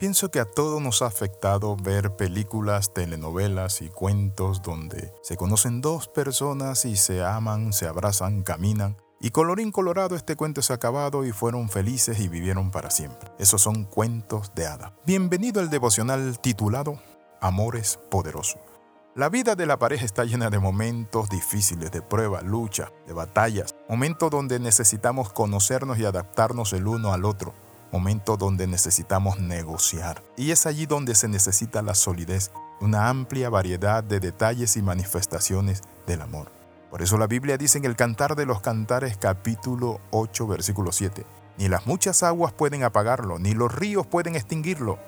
Pienso que a todos nos ha afectado ver películas, telenovelas y cuentos donde se conocen dos personas y se aman, se abrazan, caminan. Y colorín colorado este cuento se ha acabado y fueron felices y vivieron para siempre. Esos son cuentos de hada. Bienvenido al devocional titulado Amores Poderosos. La vida de la pareja está llena de momentos difíciles, de prueba, lucha, de batallas, momentos donde necesitamos conocernos y adaptarnos el uno al otro momento donde necesitamos negociar. Y es allí donde se necesita la solidez, una amplia variedad de detalles y manifestaciones del amor. Por eso la Biblia dice en el Cantar de los Cantares capítulo 8 versículo 7, ni las muchas aguas pueden apagarlo, ni los ríos pueden extinguirlo.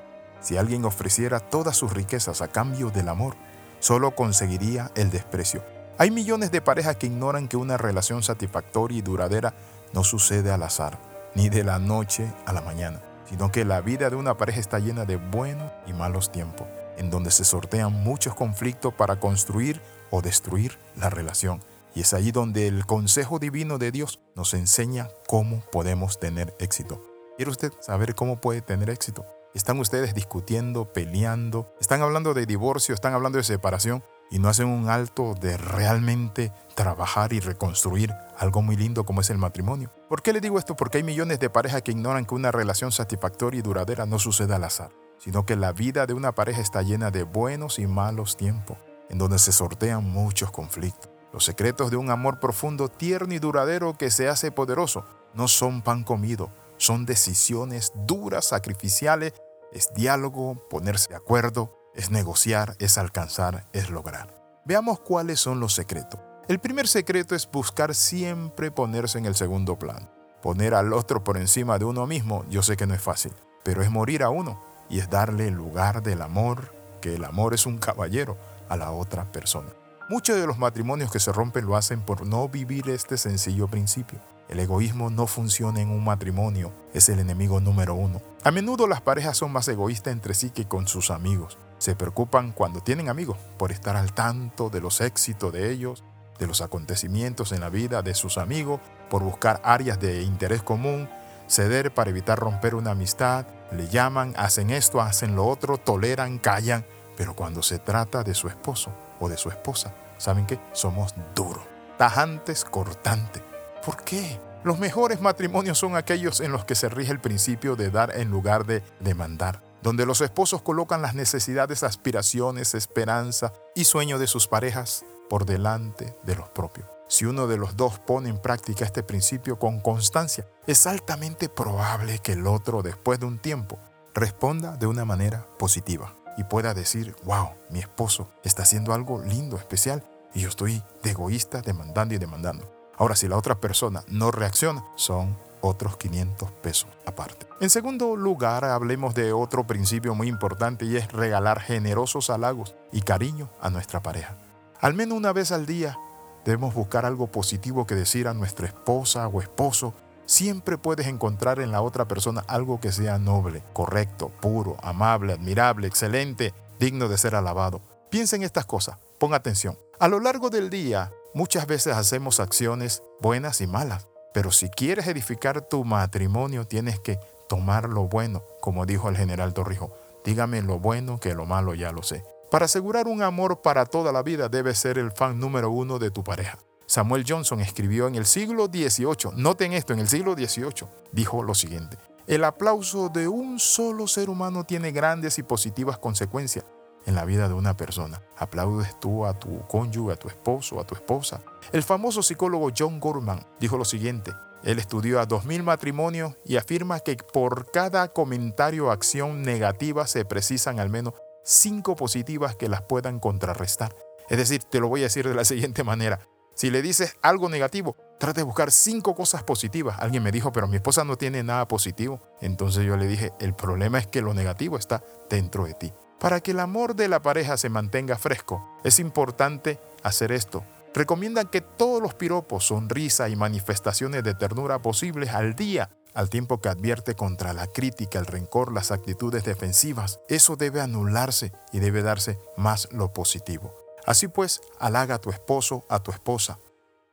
Si alguien ofreciera todas sus riquezas a cambio del amor, solo conseguiría el desprecio. Hay millones de parejas que ignoran que una relación satisfactoria y duradera no sucede al azar ni de la noche a la mañana, sino que la vida de una pareja está llena de buenos y malos tiempos, en donde se sortean muchos conflictos para construir o destruir la relación. Y es allí donde el consejo divino de Dios nos enseña cómo podemos tener éxito. ¿Quiere usted saber cómo puede tener éxito? Están ustedes discutiendo, peleando, están hablando de divorcio, están hablando de separación y no hacen un alto de realmente trabajar y reconstruir algo muy lindo como es el matrimonio. ¿Por qué le digo esto? Porque hay millones de parejas que ignoran que una relación satisfactoria y duradera no sucede al azar, sino que la vida de una pareja está llena de buenos y malos tiempos, en donde se sortean muchos conflictos. Los secretos de un amor profundo, tierno y duradero que se hace poderoso no son pan comido, son decisiones duras, sacrificiales, es diálogo, ponerse de acuerdo, es negociar, es alcanzar, es lograr. Veamos cuáles son los secretos. El primer secreto es buscar siempre ponerse en el segundo plano. Poner al otro por encima de uno mismo, yo sé que no es fácil, pero es morir a uno y es darle el lugar del amor, que el amor es un caballero a la otra persona. Muchos de los matrimonios que se rompen lo hacen por no vivir este sencillo principio. El egoísmo no funciona en un matrimonio, es el enemigo número uno. A menudo las parejas son más egoístas entre sí que con sus amigos. Se preocupan cuando tienen amigos por estar al tanto de los éxitos de ellos, de los acontecimientos en la vida de sus amigos, por buscar áreas de interés común, ceder para evitar romper una amistad, le llaman, hacen esto, hacen lo otro, toleran, callan, pero cuando se trata de su esposo o de su esposa, ¿saben qué? Somos duros, tajantes, cortantes. ¿Por qué? Los mejores matrimonios son aquellos en los que se rige el principio de dar en lugar de demandar donde los esposos colocan las necesidades, aspiraciones, esperanza y sueño de sus parejas por delante de los propios. Si uno de los dos pone en práctica este principio con constancia, es altamente probable que el otro, después de un tiempo, responda de una manera positiva y pueda decir, wow, mi esposo está haciendo algo lindo, especial, y yo estoy de egoísta demandando y demandando. Ahora, si la otra persona no reacciona, son otros 500 pesos aparte. En segundo lugar, hablemos de otro principio muy importante y es regalar generosos halagos y cariño a nuestra pareja. Al menos una vez al día debemos buscar algo positivo que decir a nuestra esposa o esposo. Siempre puedes encontrar en la otra persona algo que sea noble, correcto, puro, amable, admirable, excelente, digno de ser alabado. Piensa en estas cosas, pon atención. A lo largo del día, muchas veces hacemos acciones buenas y malas. Pero si quieres edificar tu matrimonio, tienes que tomar lo bueno, como dijo el general Torrijos. Dígame lo bueno que lo malo ya lo sé. Para asegurar un amor para toda la vida debes ser el fan número uno de tu pareja. Samuel Johnson escribió en el siglo XVIII, noten esto, en el siglo XVIII, dijo lo siguiente, el aplauso de un solo ser humano tiene grandes y positivas consecuencias en la vida de una persona. Aplaudes tú a tu cónyuge, a tu esposo, a tu esposa. El famoso psicólogo John Gorman dijo lo siguiente. Él estudió a 2.000 matrimonios y afirma que por cada comentario o acción negativa se precisan al menos cinco positivas que las puedan contrarrestar. Es decir, te lo voy a decir de la siguiente manera. Si le dices algo negativo, trate de buscar cinco cosas positivas. Alguien me dijo, pero mi esposa no tiene nada positivo. Entonces yo le dije, el problema es que lo negativo está dentro de ti. Para que el amor de la pareja se mantenga fresco, es importante hacer esto. Recomiendan que todos los piropos, sonrisa y manifestaciones de ternura posibles al día, al tiempo que advierte contra la crítica, el rencor, las actitudes defensivas. Eso debe anularse y debe darse más lo positivo. Así pues, halaga a tu esposo, a tu esposa,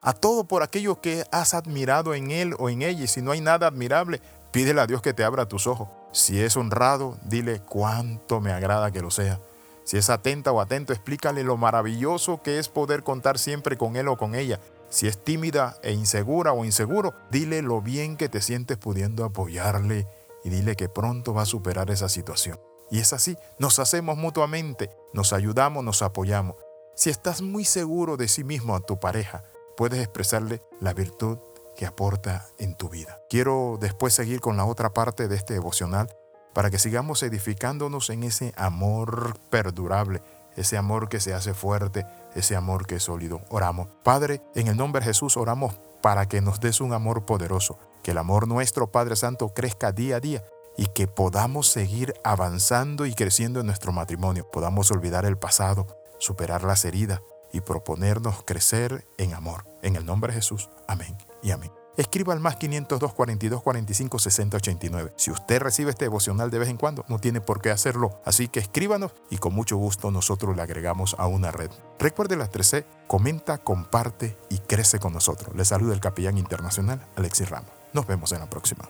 a todo por aquello que has admirado en él o en ella, y si no hay nada admirable, pídele a Dios que te abra tus ojos Si es honrado, dile cuánto me agrada que lo sea. Si es atenta o atento, explícale lo maravilloso que es poder contar siempre con él o con ella. Si es tímida e insegura o inseguro, dile lo bien que te sientes pudiendo apoyarle y dile que pronto va a superar esa situación. Y es así, nos hacemos mutuamente, nos ayudamos, nos apoyamos. Si estás muy seguro de sí mismo a tu pareja, puedes expresarle la virtud que aporta en tu vida. Quiero después seguir con la otra parte de este devocional para que sigamos edificándonos en ese amor perdurable, ese amor que se hace fuerte, ese amor que es sólido. Oramos. Padre, en el nombre de Jesús oramos para que nos des un amor poderoso, que el amor nuestro, Padre Santo, crezca día a día y que podamos seguir avanzando y creciendo en nuestro matrimonio, podamos olvidar el pasado, superar las heridas y proponernos crecer en amor. En el nombre de Jesús. Amén y amén escriba al más 502 42 45 60 89. Si usted recibe este devocional de vez en cuando, no tiene por qué hacerlo, así que escríbanos y con mucho gusto nosotros le agregamos a una red. Recuerde las 3C, comenta, comparte y crece con nosotros. Le saluda el capellán internacional Alexis Ramos. Nos vemos en la próxima.